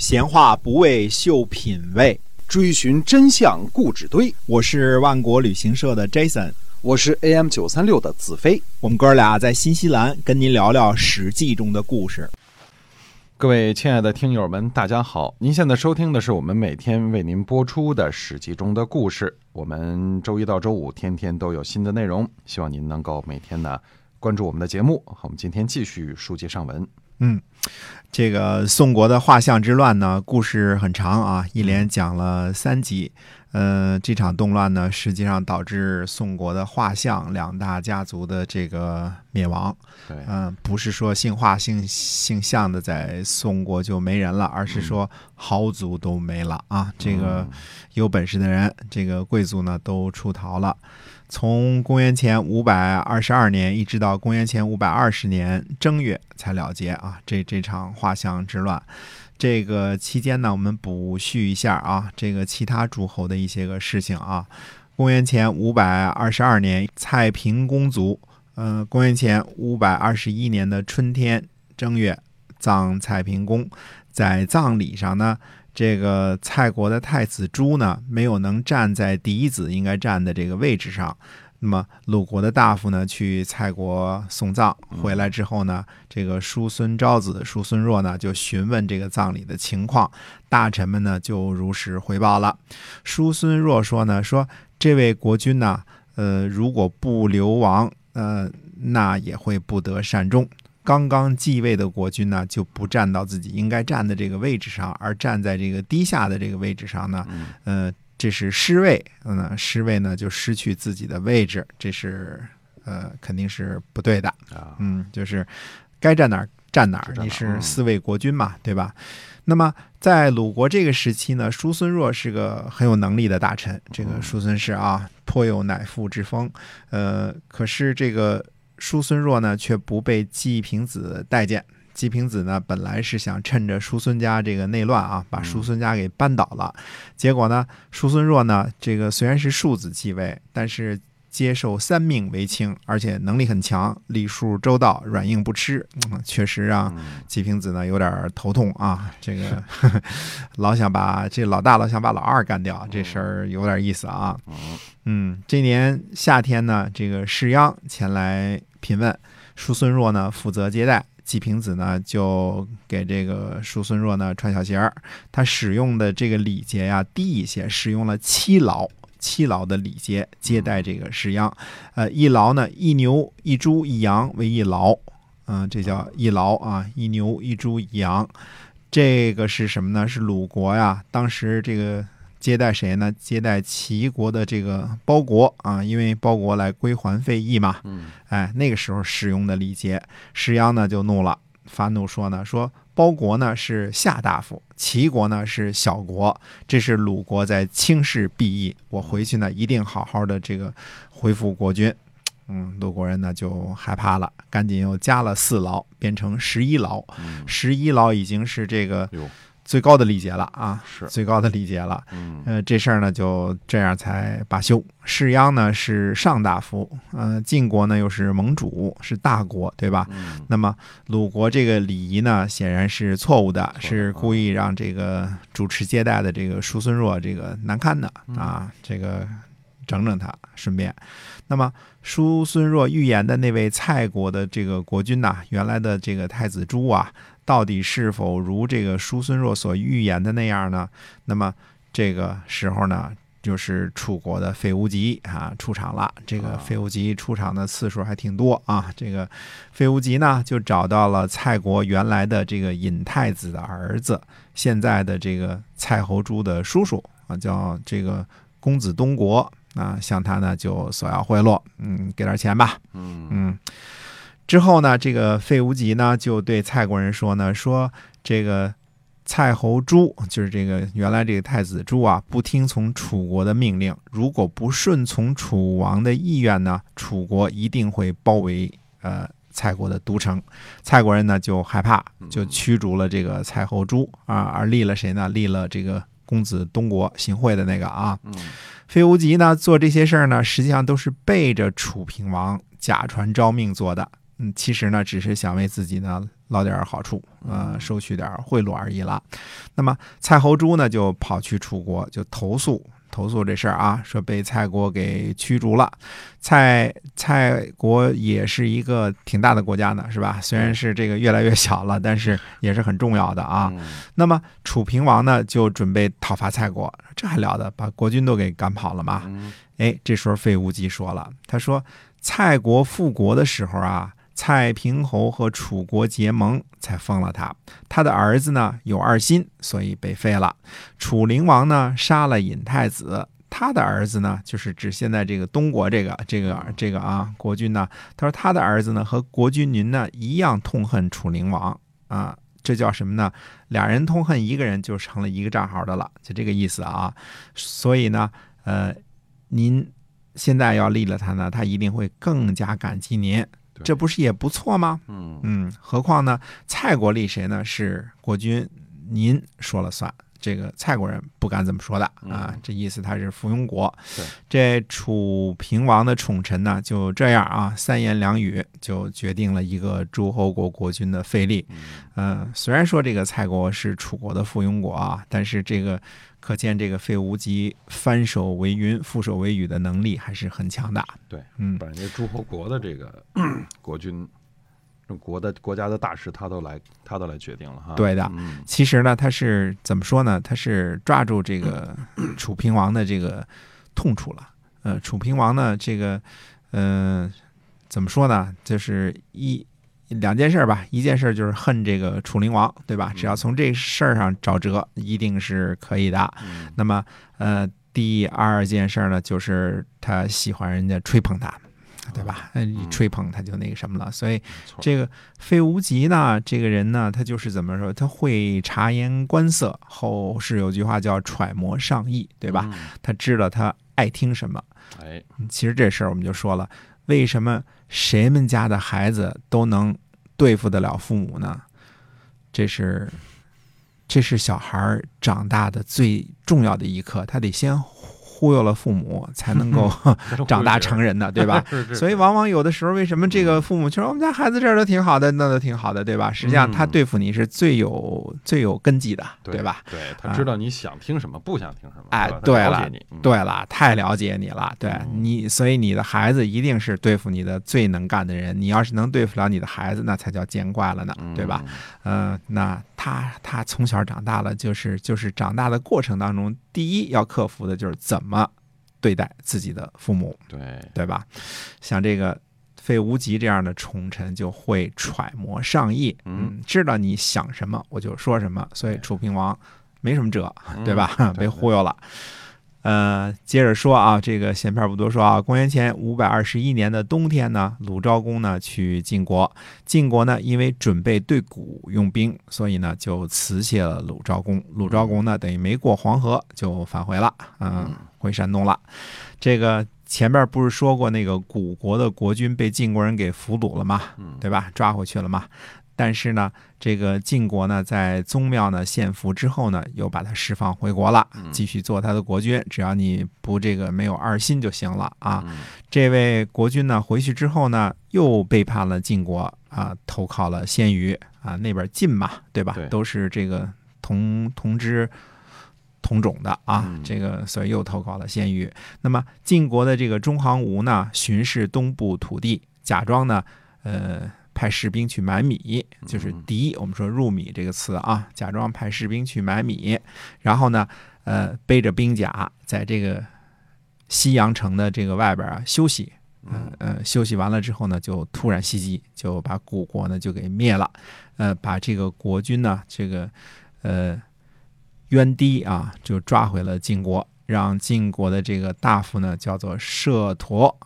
闲话不为秀品味，追寻真相故纸堆。我是万国旅行社的 Jason，我是 AM 九三六的子飞。我们哥俩在新西兰跟您聊聊《史记》中的故事。各位亲爱的听友们，大家好！您现在收听的是我们每天为您播出的《史记》中的故事。我们周一到周五天天都有新的内容，希望您能够每天呢关注我们的节目。好，我们今天继续书接上文。嗯，这个宋国的画像之乱呢，故事很长啊，一连讲了三集。呃，这场动乱呢，实际上导致宋国的画像两大家族的这个灭亡。对，嗯、不是说姓画姓姓项的在宋国就没人了，而是说豪族都没了啊。这个有本事的人，这个贵族呢都出逃了。从公元前五百二十二年一直到公元前五百二十年正月才了结啊，这这场画像之乱。这个期间呢，我们补叙一下啊，这个其他诸侯的一些个事情啊。公元前五百二十二年，蔡平公卒。呃，公元前五百二十一年的春天正月，葬蔡平公。在葬礼上呢，这个蔡国的太子朱呢，没有能站在嫡子应该站的这个位置上。那么鲁国的大夫呢，去蔡国送葬，回来之后呢，这个叔孙昭子、叔孙若呢，就询问这个葬礼的情况，大臣们呢就如实回报了。叔孙若说呢，说这位国君呢，呃，如果不流亡，呃，那也会不得善终。刚刚继位的国君呢，就不站到自己应该站的这个位置上，而站在这个低下的这个位置上呢，呃，这是失位，嗯，失位呢就失去自己的位置，这是呃肯定是不对的，啊，嗯，就是该站哪儿站哪儿，你是嗯四位国君嘛，对吧？那么在鲁国这个时期呢，叔孙弱是个很有能力的大臣，这个嗯叔孙氏啊，颇有乃父之风。呃，可是这个叔孙弱呢，却不被季平子待见。季平子呢，本来是想趁着叔孙家这个内乱啊，把叔孙家给扳倒了。结果呢，叔孙弱呢，这个虽然是庶子继位，但是接受三命为卿，而且能力很强，礼数周到，软硬不吃，嗯、确实让嗯季平子呢有点头痛啊。这个 老想把这老大老想把老二干掉，这事儿有点意思啊。嗯嗯，这年夏天呢，这个士鞅前来询问，叔孙若呢负责接待，季平子呢就给这个叔孙若呢穿小鞋儿。他使用的这个礼节呀低一些，使用了七劳。七劳的礼节接待这个士鞅，呃，一劳呢，一牛、一猪、一羊为一劳，嗯、这叫一劳啊，一牛、一猪、一羊，这个是什么呢？是鲁国呀，当时这个接待谁呢？接待齐国的这个包国啊，因为包国来归还费邑嘛。嗯哎，那个时候使用的礼节，石鞅呢就怒了，发怒说呢，说包国呢是下大夫，齐国呢是小国，这是鲁国在轻视鄙夷，我回去呢一定好好的这个恢复国君。嗯，鲁国人呢就害怕了，赶紧又加了四牢，变成十一牢。嗯，十一牢已经是这个哟，最高的礼节了啊，是最高的礼节了。嗯呃，这事儿呢就这样才罢休。士鞅呢是上大夫，呃，晋国呢又是盟主，是大国，对吧？嗯那么鲁国这个礼仪呢，显然是错误的，是故意让这个主持接待的这个叔孙弱这个难堪的嗯啊，这个整整他，顺便。那么叔孙若预言的那位蔡国的这个国君呐、原来的这个太子朱啊，到底是否如这个叔孙若所预言的那样呢？那么这个时候呢，就是楚国的费无极啊出场了。这个啊费无极出场的次数还挺多啊。这个费无极呢，就找到了蔡国原来的这个尹太子的儿子，现在的这个蔡侯朱的叔叔啊，叫这个公子东国啊，向他呢就索要贿赂，嗯，给点钱吧。嗯嗯，之后呢，这个费无极呢就对蔡国人说呢，说这个蔡侯朱就是这个原来这个太子朱啊，不听从楚国的命令，如果不顺从楚王的意愿呢，楚国一定会包围呃蔡国的都城。蔡国人呢就害怕，就驱逐了这个蔡侯朱啊，而立了谁呢？立了这个公子东国行贿的那个啊。嗯费无极呢做这些事儿呢，实际上都是背着楚平王假传诏命做的。嗯，其实呢，只是想为自己呢捞点好处，呃，嗯收取点贿赂而已了。那么蔡侯珠呢，就跑去楚国，就投诉投诉这事儿啊，说被蔡国给驱逐了。蔡蔡国也是一个挺大的国家呢，是吧？虽然是这个越来越小了，但是也是很重要的啊。嗯那么楚平王呢，就准备讨伐蔡国，这还了得，把国君都给赶跑了嘛。嗯哎，这时候费无极说了，他说蔡国复国的时候啊，蔡平侯和楚国结盟，才封了他。他的儿子呢有二心，所以被废了。楚灵王呢杀了尹太子。他的儿子呢，就是指现在这个东国这个这个这个啊国君呢，他说他的儿子呢和国君您呢一样痛恨楚灵王啊，这叫什么呢？俩人痛恨一个人就成了一个账号的了，就这个意思啊。所以呢，呃，您现在要立了他呢，他一定会更加感激您，这不是也不错吗？嗯嗯，何况呢，蔡国立谁呢？是国君您说了算。这个蔡国人不敢怎么说的啊嗯，这意思他是附庸国。这楚平王的宠臣呢，就这样啊，三言两语就决定了一个诸侯国国君的废立。嗯嗯，虽然说这个蔡国是楚国的附庸国啊，但是这个可见这个费无极翻手为云、覆手为雨的能力还是很强大。对，嗯，把人家诸侯国的这个 国君、国的国家的大事，他都来他都来决定了哈。对的嗯其实呢，他是怎么说呢？他是抓住这个 楚平王的这个痛处了。呃，楚平王呢，这个，呃，怎么说呢？就是一两件事儿吧。一件事儿就是恨这个楚灵王，对吧？只要从这事儿上找辙，一定是可以的。嗯那么，呃，第二件事儿呢，就是他喜欢人家吹捧他，对吧？呃一吹捧他就那个什么了。所以这个费无极呢，这个人呢，他就是怎么说？他会察言观色，后世有句话叫揣摩上意，对吧？？他知道他爱听什么。嗯哎，其实这事儿我们就说了，为什么谁们家的孩子都能对付得了父母呢？这是，这是小孩儿长大的最重要的一课，他得先忽悠了父母，才能够 长大成人的，对吧？所以往往有的时候，为什么这个父母就说我们家孩子这儿都挺好的，那都挺好的，对吧？实际上他对付你是最有最有根基的，对吧？？对他知道你想听什么，不想听什么。哎对了对了，太了解你了，对嗯你，所以你的孩子一定是对付你的最能干的人。你要是能对付了你的孩子，那才叫见怪了呢，对吧？？嗯、那他他从小长大了，就是就是长大的过程当中，第一要克服的就是怎么对待自己的父母，对，对吧？像这个费无极这样的宠臣就会揣摩上意，嗯，知道你想什么我就说什么，所以楚平王没什么辙，嗯对吧？对 被忽悠了。呃，接着说啊，这个闲篇不多说啊。公元前五百二十一年的冬天呢，鲁昭公呢去晋国，晋国呢因为准备对古用兵，所以呢就辞谢了鲁昭公。鲁昭公呢等于没过黄河就返回了，嗯，回山东了。这个前面不是说过那个古国的国君被晋国人给俘虏了吗？嗯，对吧？抓回去了嘛。但是呢，这个晋国呢，在宗庙呢献俘之后呢，又把他释放回国了，嗯继续做他的国君。只要你不这个没有二心就行了啊。嗯这位国君呢，回去之后呢，又背叛了晋国啊，投靠了鲜于啊，那边晋嘛，对吧？对都是这个同同支同种的啊，嗯这个所以又投靠了鲜于。那么晋国的这个中行吴呢，巡视东部土地，假装呢，呃。派士兵去买米，就是嗯敌。我们说入米这个词啊，假装派士兵去买米，然后呢，呃，背着兵甲在这个西阳城的这个外边啊休息，嗯呃，休息完了之后呢，就突然袭击，就把古国呢就给灭了，呃，把这个国君呢，这个呃渊堤啊，就抓回了晋国，让晋国的这个大夫呢叫做摄陀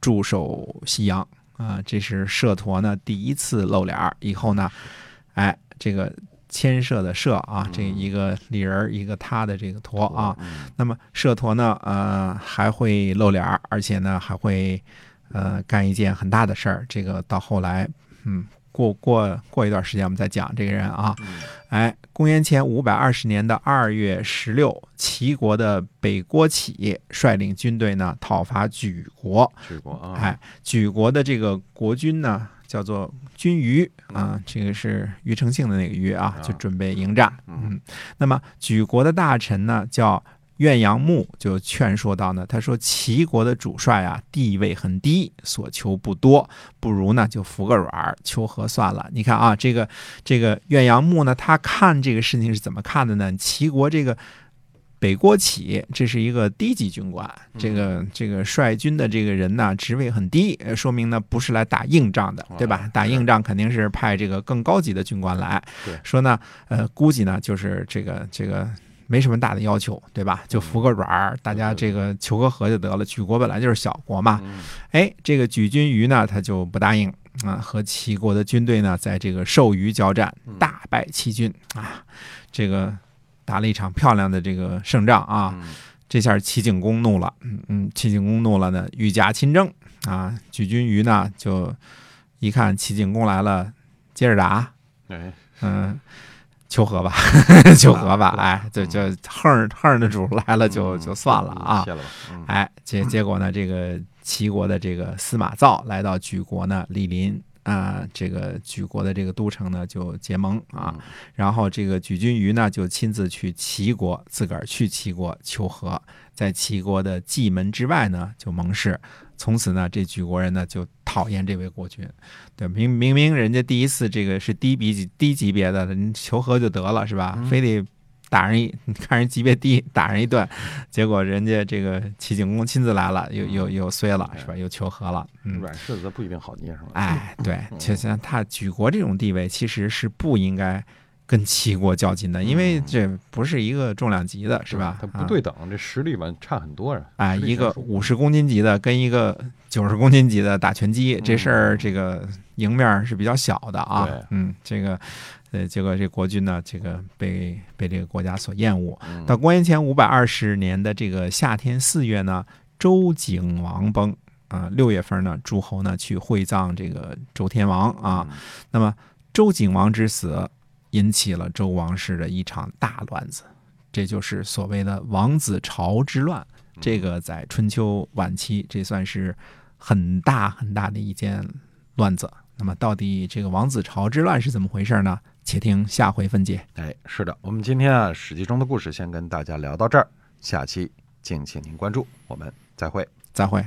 驻守西阳啊，这是摄陀呢第一次露脸儿，以后呢，哎，这个牵涉的涉啊，这一个里人儿一个他的这个陀啊，，嗯。那么摄陀呢，呃，还会露脸儿，而且呢，还会呃干一件很大的事儿。这个到后来，嗯，过过过一段时间我们再讲这个人啊。嗯。哎，公元前五百二十年的二月十六，齐国的北郭起率领军队呢讨伐莒国。莒国啊，哎，莒国的这个国君呢叫做君虞啊，这个是庾澄庆的那个虞啊，就准备迎战。嗯，那么莒国的大臣呢叫岳阳木，就劝说道呢，他说齐国的主帅啊地位很低，所求不多，不如呢就服个软儿求和算了。你看啊，这个这个岳阳木呢，他看这个事情是怎么看的呢？齐国这个。北郭起，这是一个低级军官，这个这个率军的这个人呢，职位很低，呃说明呢不是来打硬仗的，对吧？打硬仗肯定是派这个更高级的军官来。说呢，呃，估计呢就是这个这个没什么大的要求，对吧？就服个软儿，大家这个求个和就得了。举国本来就是小国嘛，嗯哎，这个举军于呢，他就不答应啊，和齐国的军队呢，在这个寿余交战，大败齐军啊，这个打了一场漂亮的这个胜仗啊。嗯这下齐景公怒了，嗯嗯，齐景公怒了呢，御驾亲征啊。举军于呢，就一看齐景公来了，接着打，哎，嗯，求和吧，求和吧，哎，就就横横的主来了就就算了啊。哎，结 结果呢，这个齐国的这个司马昭来到莒国呢，莅临啊，这个莒国的这个都城呢就结盟啊，然后这个莒君于呢就亲自去齐国，自个儿去齐国求和，在齐国的蓟门之外呢就盟誓，从此呢这举国人呢就讨厌这位国君，对，明明明人家第一次这个是低级低级别的，你求和就得了是吧？非得打人一，你 看人级别低，打人一顿，结果人家这个齐景公亲自来了，又又又衰了是吧？又求和了，嗯。软柿子不一定好捏，是吧？哎，对，就像他举国这种地位，其实是不应该跟齐国较劲的，因为这不是一个重量级的，是吧？它不啊对等，这实力吧差很多啊。哎，一个五十公斤级的跟一个九十公斤级的打拳击，这事儿这个赢面儿是比较小的啊。嗯，这个呃，结果这国君呢，这个被被这个国家所厌恶。嗯到公元前五百二十年的这个夏天四月呢，周景王崩啊，六月份呢，诸侯呢去会葬这个周天王啊。嗯那么周景王之死，引起了周王室的一场大乱子，这就是所谓的王子朝之乱。这个在春秋晚期，这算是很大很大的一件乱子。那么，到底这个王子朝之乱是怎么回事呢？且听下回分解。哎，是的，我们今天啊《史记》中的故事先跟大家聊到这儿，下期敬请您关注，我们再会。再会。